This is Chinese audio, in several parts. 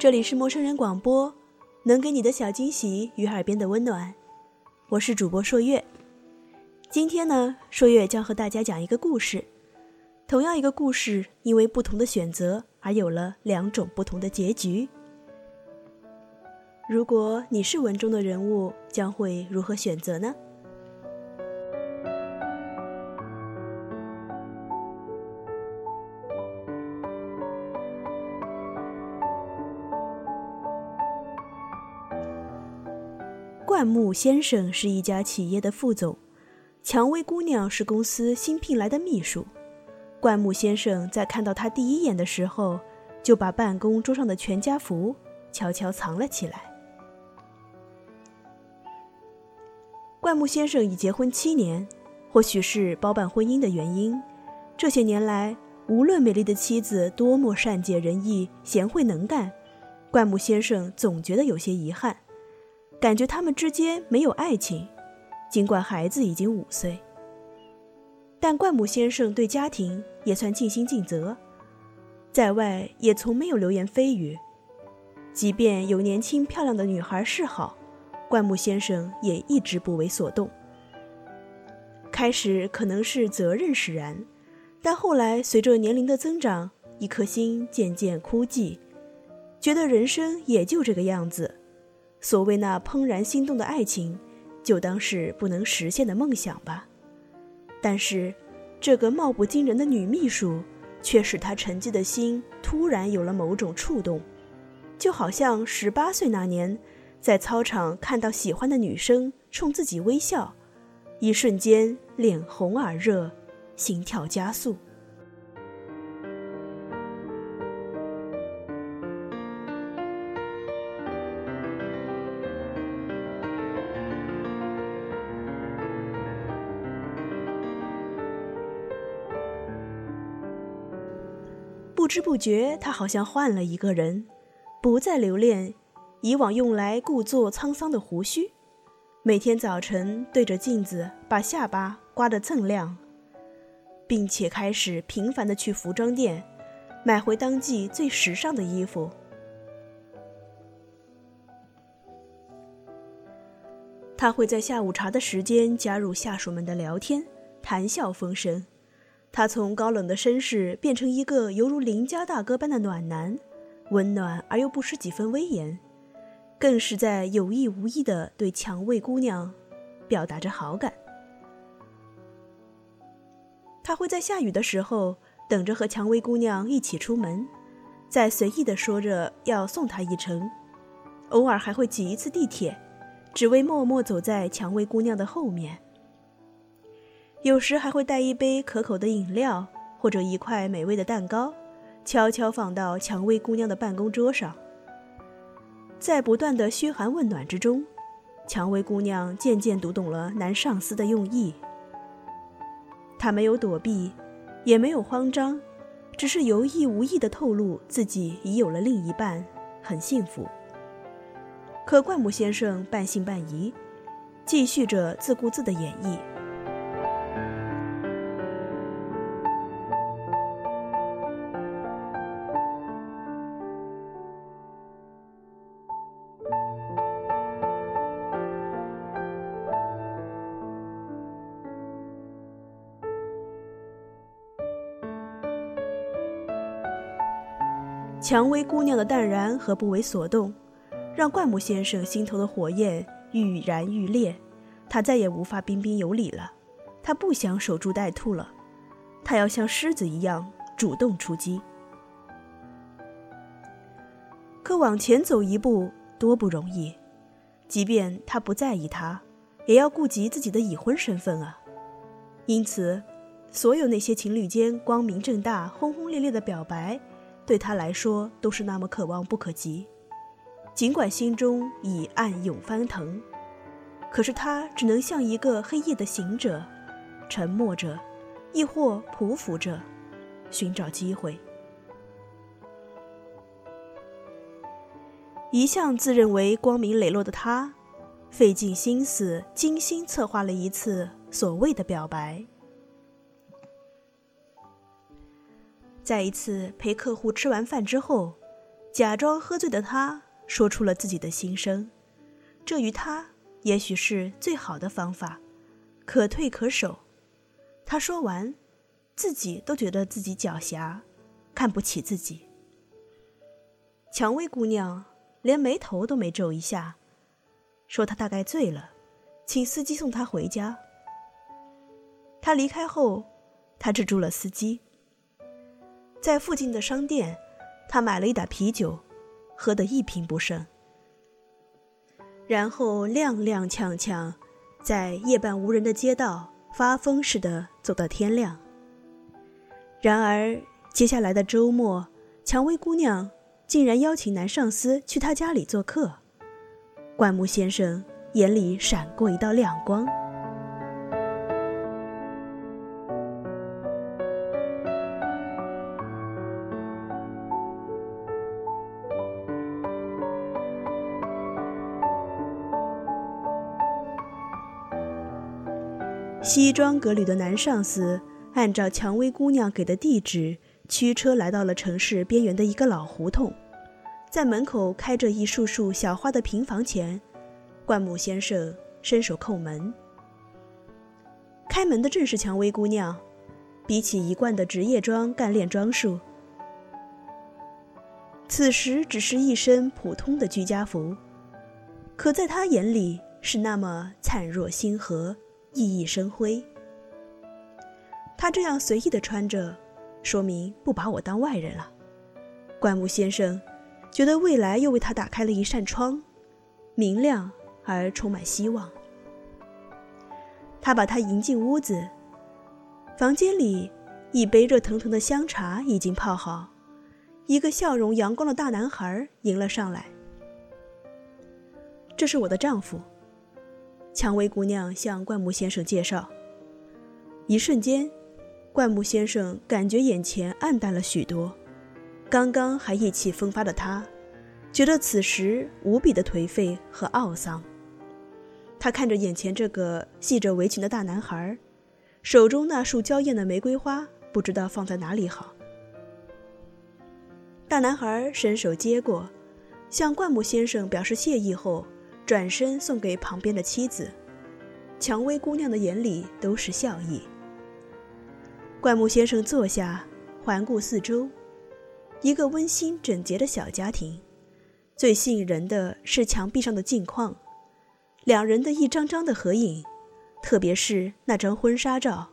这里是陌生人广播，能给你的小惊喜与耳边的温暖。我是主播朔月。今天呢，朔月将和大家讲一个故事。同样一个故事，因为不同的选择而有了两种不同的结局。如果你是文中的人物，将会如何选择呢？灌木先生是一家企业的副总，蔷薇姑娘是公司新聘来的秘书。灌木先生在看到她第一眼的时候，就把办公桌上的全家福悄悄藏了起来。灌木先生已结婚七年，或许是包办婚姻的原因，这些年来，无论美丽的妻子多么善解人意、贤惠能干，灌木先生总觉得有些遗憾。感觉他们之间没有爱情，尽管孩子已经五岁。但灌木先生对家庭也算尽心尽责，在外也从没有流言蜚语。即便有年轻漂亮的女孩示好，灌木先生也一直不为所动。开始可能是责任使然，但后来随着年龄的增长，一颗心渐渐枯寂，觉得人生也就这个样子。所谓那怦然心动的爱情，就当是不能实现的梦想吧。但是，这个貌不惊人的女秘书，却使他沉寂的心突然有了某种触动，就好像十八岁那年，在操场看到喜欢的女生冲自己微笑，一瞬间脸红耳热，心跳加速。不知不觉，他好像换了一个人，不再留恋以往用来故作沧桑的胡须，每天早晨对着镜子把下巴刮得锃亮，并且开始频繁的去服装店买回当季最时尚的衣服。他会在下午茶的时间加入下属们的聊天，谈笑风生。他从高冷的绅士变成一个犹如邻家大哥般的暖男，温暖而又不失几分威严，更是在有意无意地对蔷薇姑娘表达着好感。他会在下雨的时候等着和蔷薇姑娘一起出门，再随意的说着要送她一程，偶尔还会挤一次地铁，只为默默走在蔷薇姑娘的后面。有时还会带一杯可口的饮料，或者一块美味的蛋糕，悄悄放到蔷薇姑娘的办公桌上。在不断的嘘寒问暖之中，蔷薇姑娘渐渐读懂了男上司的用意。她没有躲避，也没有慌张，只是有意无意地透露自己已有了另一半，很幸福。可灌木先生半信半疑，继续着自顾自的演绎。蔷薇姑娘的淡然和不为所动，让灌木先生心头的火焰愈燃愈烈。他再也无法彬彬有礼了，他不想守株待兔了，他要像狮子一样主动出击。可往前走一步多不容易，即便他不在意他，也要顾及自己的已婚身份啊。因此，所有那些情侣间光明正大、轰轰烈烈的表白。对他来说都是那么可望不可及，尽管心中已暗涌翻腾，可是他只能像一个黑夜的行者，沉默着，亦或匍匐着，寻找机会。一向自认为光明磊落的他，费尽心思、精心策划了一次所谓的表白。在一次陪客户吃完饭之后，假装喝醉的他说出了自己的心声，这于他也许是最好的方法，可退可守。他说完，自己都觉得自己狡黠，看不起自己。蔷薇姑娘连眉头都没皱一下，说她大概醉了，请司机送她回家。他离开后，他止住了司机，在附近的商店，他买了一打啤酒，喝得一瓶不剩，然后踉踉跄跄，在夜半无人的街道。发疯似的走到天亮。然而，接下来的周末，蔷薇姑娘竟然邀请男上司去她家里做客。灌木先生眼里闪过一道亮光。西装革履的男上司按照蔷薇姑娘给的地址驱车来到了城市边缘的一个老胡同，在门口开着一束束小花的平房前，灌木先生伸手叩门。开门的正是蔷薇姑娘，比起一贯的职业装干练装束，此时只是一身普通的居家服，可在她眼里是那么灿若星河。熠熠生辉。他这样随意的穿着，说明不把我当外人了。灌木先生觉得未来又为他打开了一扇窗，明亮而充满希望。他把他迎进屋子，房间里一杯热腾腾的香茶已经泡好，一个笑容阳光的大男孩迎了上来。这是我的丈夫。蔷薇姑娘向灌木先生介绍。一瞬间，灌木先生感觉眼前暗淡了许多。刚刚还意气风发的他，觉得此时无比的颓废和懊丧。他看着眼前这个系着围裙的大男孩，手中那束娇艳的玫瑰花不知道放在哪里好。大男孩伸手接过，向灌木先生表示谢意后。转身送给旁边的妻子，蔷薇姑娘的眼里都是笑意。灌木先生坐下，环顾四周，一个温馨整洁的小家庭。最吸引人的是墙壁上的镜框，两人的一张张的合影，特别是那张婚纱照，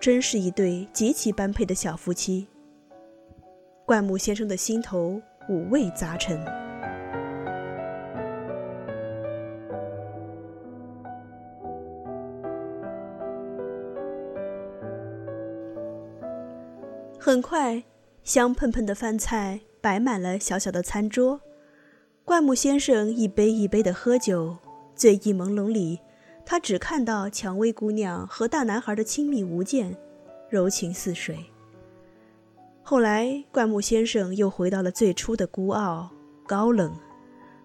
真是一对极其般配的小夫妻。灌木先生的心头五味杂陈。很快，香喷喷的饭菜摆满了小小的餐桌。灌木先生一杯一杯的喝酒，醉意朦胧里，他只看到蔷薇姑娘和大男孩的亲密无间，柔情似水。后来，灌木先生又回到了最初的孤傲、高冷，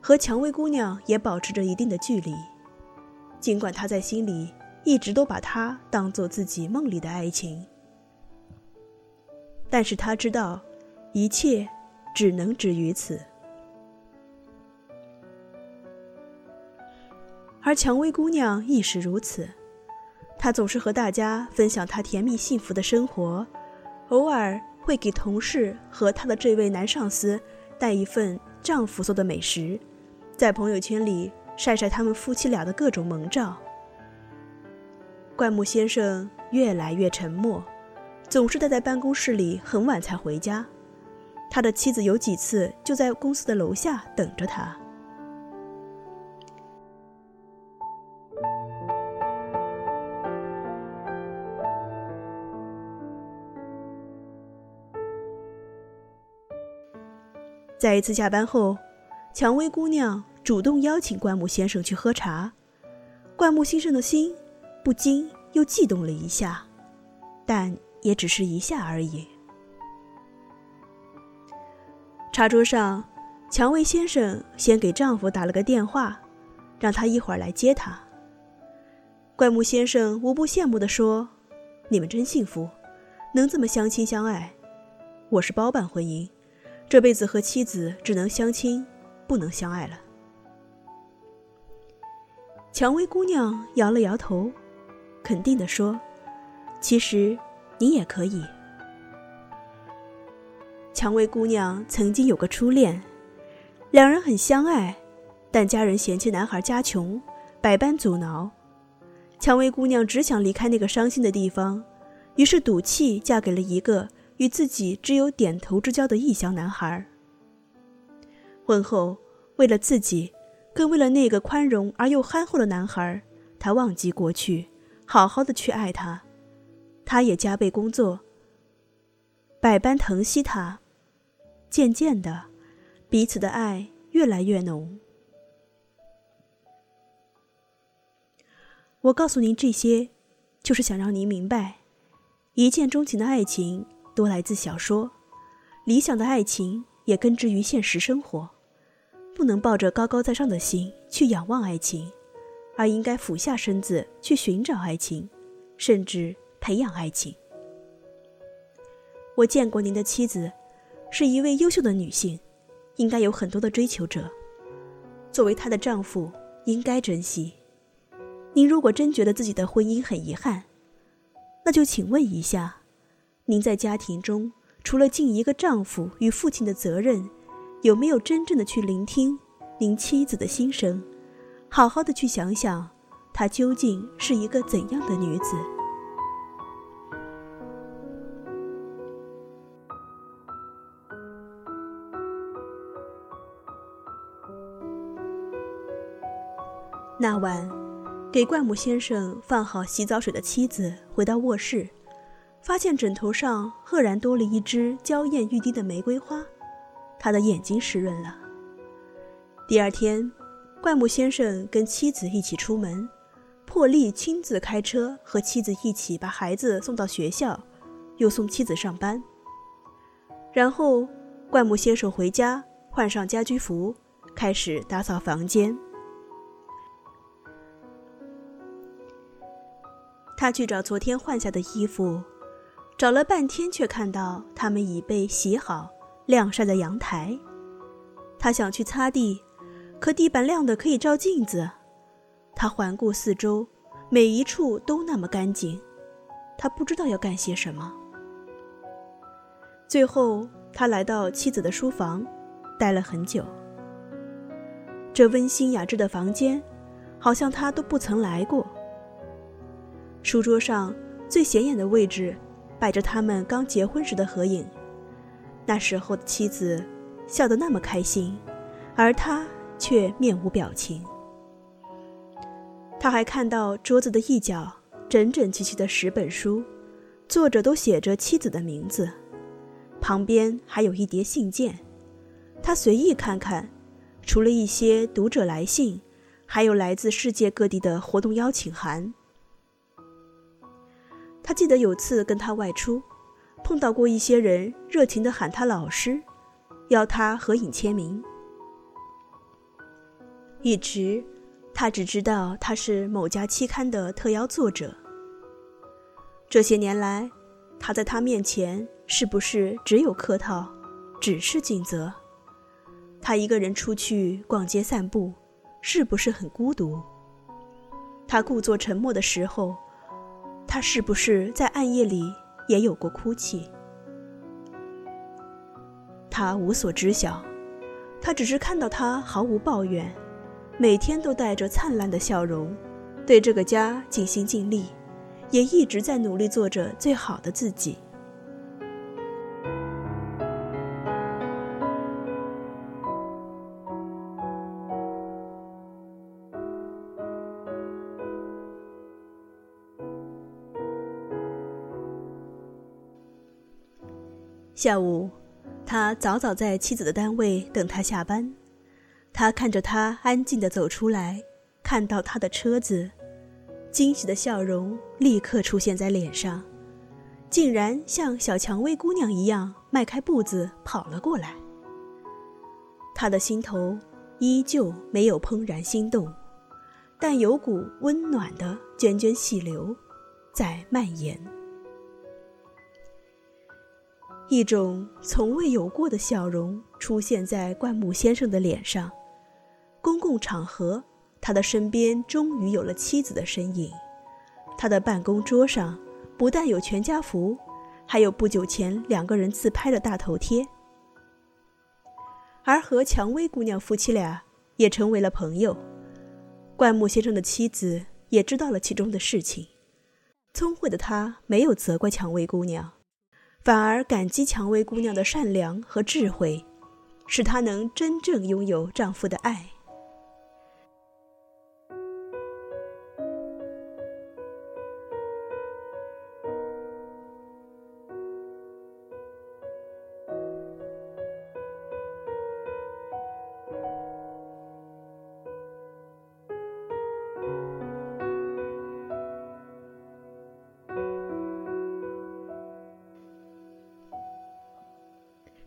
和蔷薇姑娘也保持着一定的距离。尽管他在心里一直都把她当做自己梦里的爱情。但是他知道，一切只能止于此。而蔷薇姑娘亦是如此，她总是和大家分享她甜蜜幸福的生活，偶尔会给同事和她的这位男上司带一份丈夫做的美食，在朋友圈里晒晒他们夫妻俩的各种萌照。灌木先生越来越沉默。总是待在办公室里很晚才回家，他的妻子有几次就在公司的楼下等着他。在一次下班后，蔷薇姑娘主动邀请灌木先生去喝茶，灌木先生的心不禁又悸动了一下，但。也只是一下而已。茶桌上，蔷薇先生先给丈夫打了个电话，让他一会儿来接他。怪木先生无不羡慕地说：“你们真幸福，能这么相亲相爱。我是包办婚姻，这辈子和妻子只能相亲，不能相爱了。蔷薇姑娘摇了摇头，肯定地说：“其实你也可以。”蔷薇姑娘曾经有个初恋，两人很相爱，但家人嫌弃男孩家穷，百般阻挠。蔷薇姑娘只想离开那个伤心的地方，于是赌气嫁给了一个与自己只有点头之交的异乡男孩。婚后，为了自己，更为了那个宽容而又憨厚的男孩，她忘记过去，好好的去爱他。他也加倍工作，百般疼惜他。渐渐的，彼此的爱越来越浓。我告诉您这些，就是想让您明白，一见钟情的爱情多来自小说，理想的爱情也根植于现实生活。不能抱着高高在上的心去仰望爱情，而应该俯下身子去寻找爱情，甚至培养爱情。我见过您的妻子。是一位优秀的女性，应该有很多的追求者。作为她的丈夫，应该珍惜。您如果真觉得自己的婚姻很遗憾，那就请问一下，您在家庭中除了尽一个丈夫与父亲的责任，有没有真正的去聆听您妻子的心声，好好的去想想，她究竟是一个怎样的女子？那晚，给灌木先生放好洗澡水的妻子回到卧室，发现枕头上赫然多了一支娇艳欲滴的玫瑰花，他的眼睛湿润了。第二天，灌木先生跟妻子一起出门，破例亲自开车和妻子一起把孩子送到学校，又送妻子上班。然后，灌木先生回家换上家居服，开始打扫房间。他去找昨天换下的衣服，找了半天，却看到他们已被洗好，晾晒在阳台。他想去擦地，可地板亮的可以照镜子。他环顾四周，每一处都那么干净。他不知道要干些什么。最后，他来到妻子的书房，待了很久。这温馨雅致的房间，好像他都不曾来过。书桌上最显眼的位置，摆着他们刚结婚时的合影。那时候的妻子笑得那么开心，而他却面无表情。他还看到桌子的一角整整齐齐的十本书，作者都写着妻子的名字，旁边还有一叠信件。他随意看看，除了一些读者来信，还有来自世界各地的活动邀请函。他记得有次跟他外出，碰到过一些人热情地喊他老师，要他合影签名。一直，他只知道他是某家期刊的特邀作者。这些年来，他在他面前是不是只有客套，只是尽责？他一个人出去逛街散步，是不是很孤独？他故作沉默的时候。他是不是在暗夜里也有过哭泣？他无所知晓，他只是看到他毫无抱怨，每天都带着灿烂的笑容，对这个家尽心尽力，也一直在努力做着最好的自己。下午，他早早在妻子的单位等她下班。他看着她安静地走出来，看到她的车子，惊喜的笑容立刻出现在脸上，竟然像小蔷薇姑娘一样迈开步子跑了过来。他的心头依旧没有怦然心动，但有股温暖的涓涓细流在蔓延。一种从未有过的笑容出现在灌木先生的脸上。公共场合，他的身边终于有了妻子的身影。他的办公桌上不但有全家福，还有不久前两个人自拍的大头贴。而和蔷薇姑娘夫妻俩也成为了朋友。灌木先生的妻子也知道了其中的事情。聪慧的她没有责怪蔷薇姑娘。反而感激蔷薇姑娘的善良和智慧，使她能真正拥有丈夫的爱。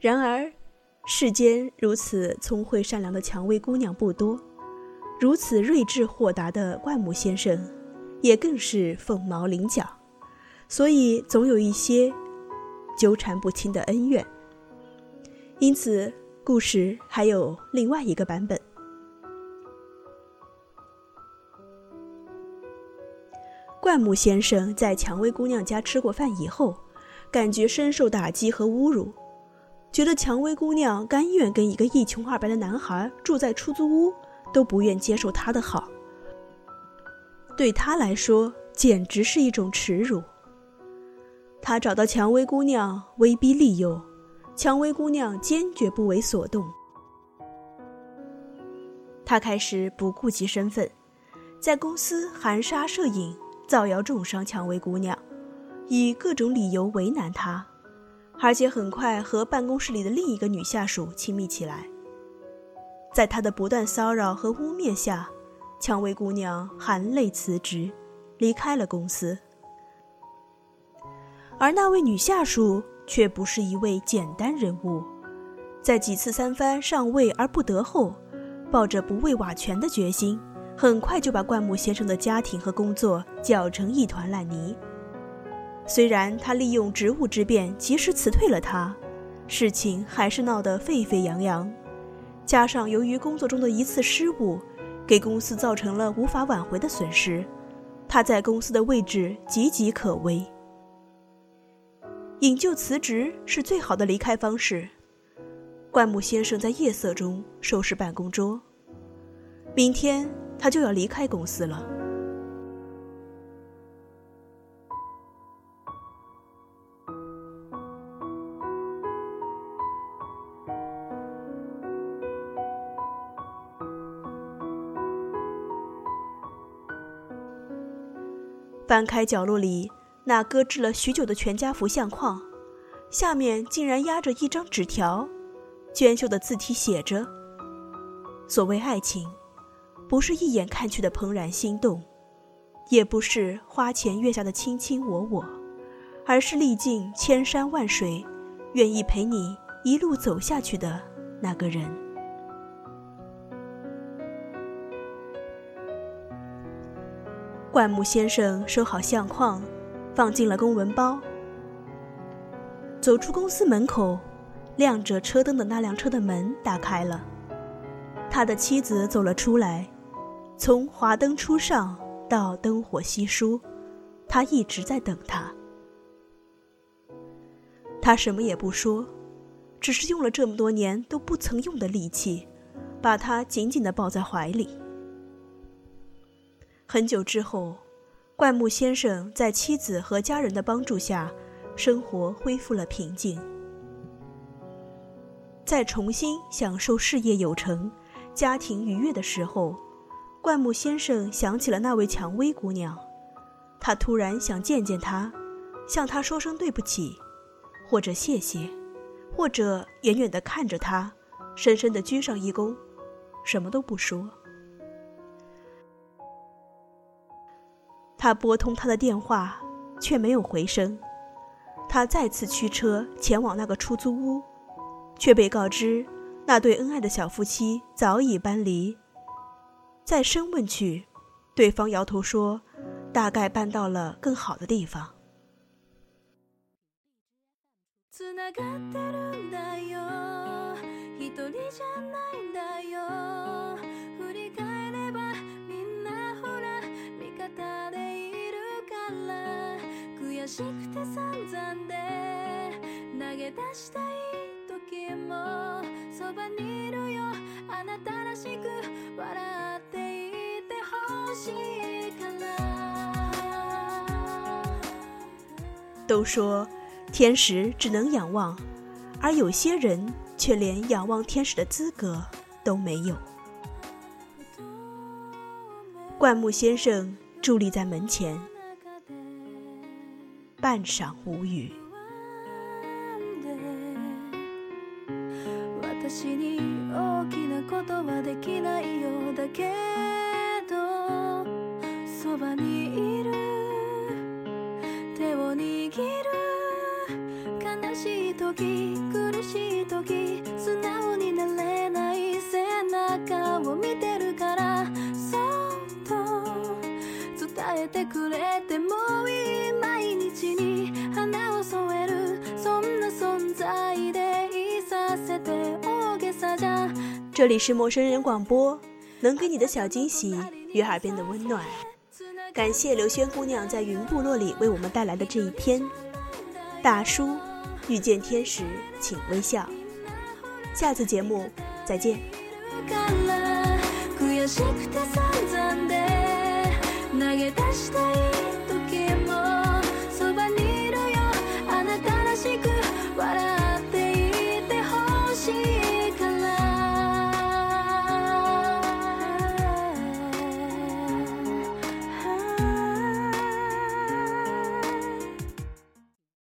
然而，世间如此聪慧善良的蔷薇姑娘不多，如此睿智豁达的灌木先生，也更是凤毛麟角，所以总有一些纠缠不清的恩怨。因此，故事还有另外一个版本。灌木先生在蔷薇姑娘家吃过饭以后，感觉深受打击和侮辱。觉得蔷薇姑娘甘愿跟一个一穷二白的男孩住在出租屋，都不愿接受他的好。对他来说，简直是一种耻辱。他找到蔷薇姑娘，威逼利诱，蔷薇姑娘坚决不为所动。他开始不顾及身份，在公司含沙射影，造谣重伤蔷薇姑娘，以各种理由为难她。而且很快和办公室里的另一个女下属亲密起来。在他的不断骚扰和污蔑下，蔷薇姑娘含泪辞职，离开了公司。而那位女下属却不是一位简单人物，在几次三番上位而不得后，抱着不畏瓦全的决心，很快就把灌木先生的家庭和工作搅成一团烂泥。虽然他利用职务之便及时辞退了他，事情还是闹得沸沸扬扬。加上由于工作中的一次失误，给公司造成了无法挽回的损失，他在公司的位置岌岌可危。引咎辞职是最好的离开方式。灌木先生在夜色中收拾办公桌，明天他就要离开公司了。翻开角落里那搁置了许久的全家福相框，下面竟然压着一张纸条，娟秀的字体写着：“所谓爱情，不是一眼看去的怦然心动，也不是花前月下的卿卿我我，而是历尽千山万水，愿意陪你一路走下去的那个人。”灌木先生收好相框，放进了公文包。走出公司门口，亮着车灯的那辆车的门打开了，他的妻子走了出来。从华灯初上到灯火稀疏，他一直在等他。他什么也不说，只是用了这么多年都不曾用的力气，把他紧紧地抱在怀里。很久之后，灌木先生在妻子和家人的帮助下，生活恢复了平静。在重新享受事业有成、家庭愉悦的时候，灌木先生想起了那位蔷薇姑娘，他突然想见见她，向她说声对不起，或者谢谢，或者远远地看着她，深深地鞠上一躬，什么都不说。他拨通他的电话，却没有回声。他再次驱车前往那个出租屋，却被告知那对恩爱的小夫妻早已搬离。再深问去，对方摇头说：“大概搬到了更好的地方。”都说天使只能仰望，而有些人却连仰望天使的资格都没有。灌木先生伫立在门前，半晌无语。私に大きなことはできないようだけどそばにいる手を握る悲しい時苦しい時素直になれない背中を見てるからそっと伝えてくれても这里是陌生人广播，能给你的小惊喜与耳边的温暖。感谢刘轩姑娘在云部落里为我们带来的这一篇《大叔遇见天使，请微笑》。下次节目再见。投げ出したい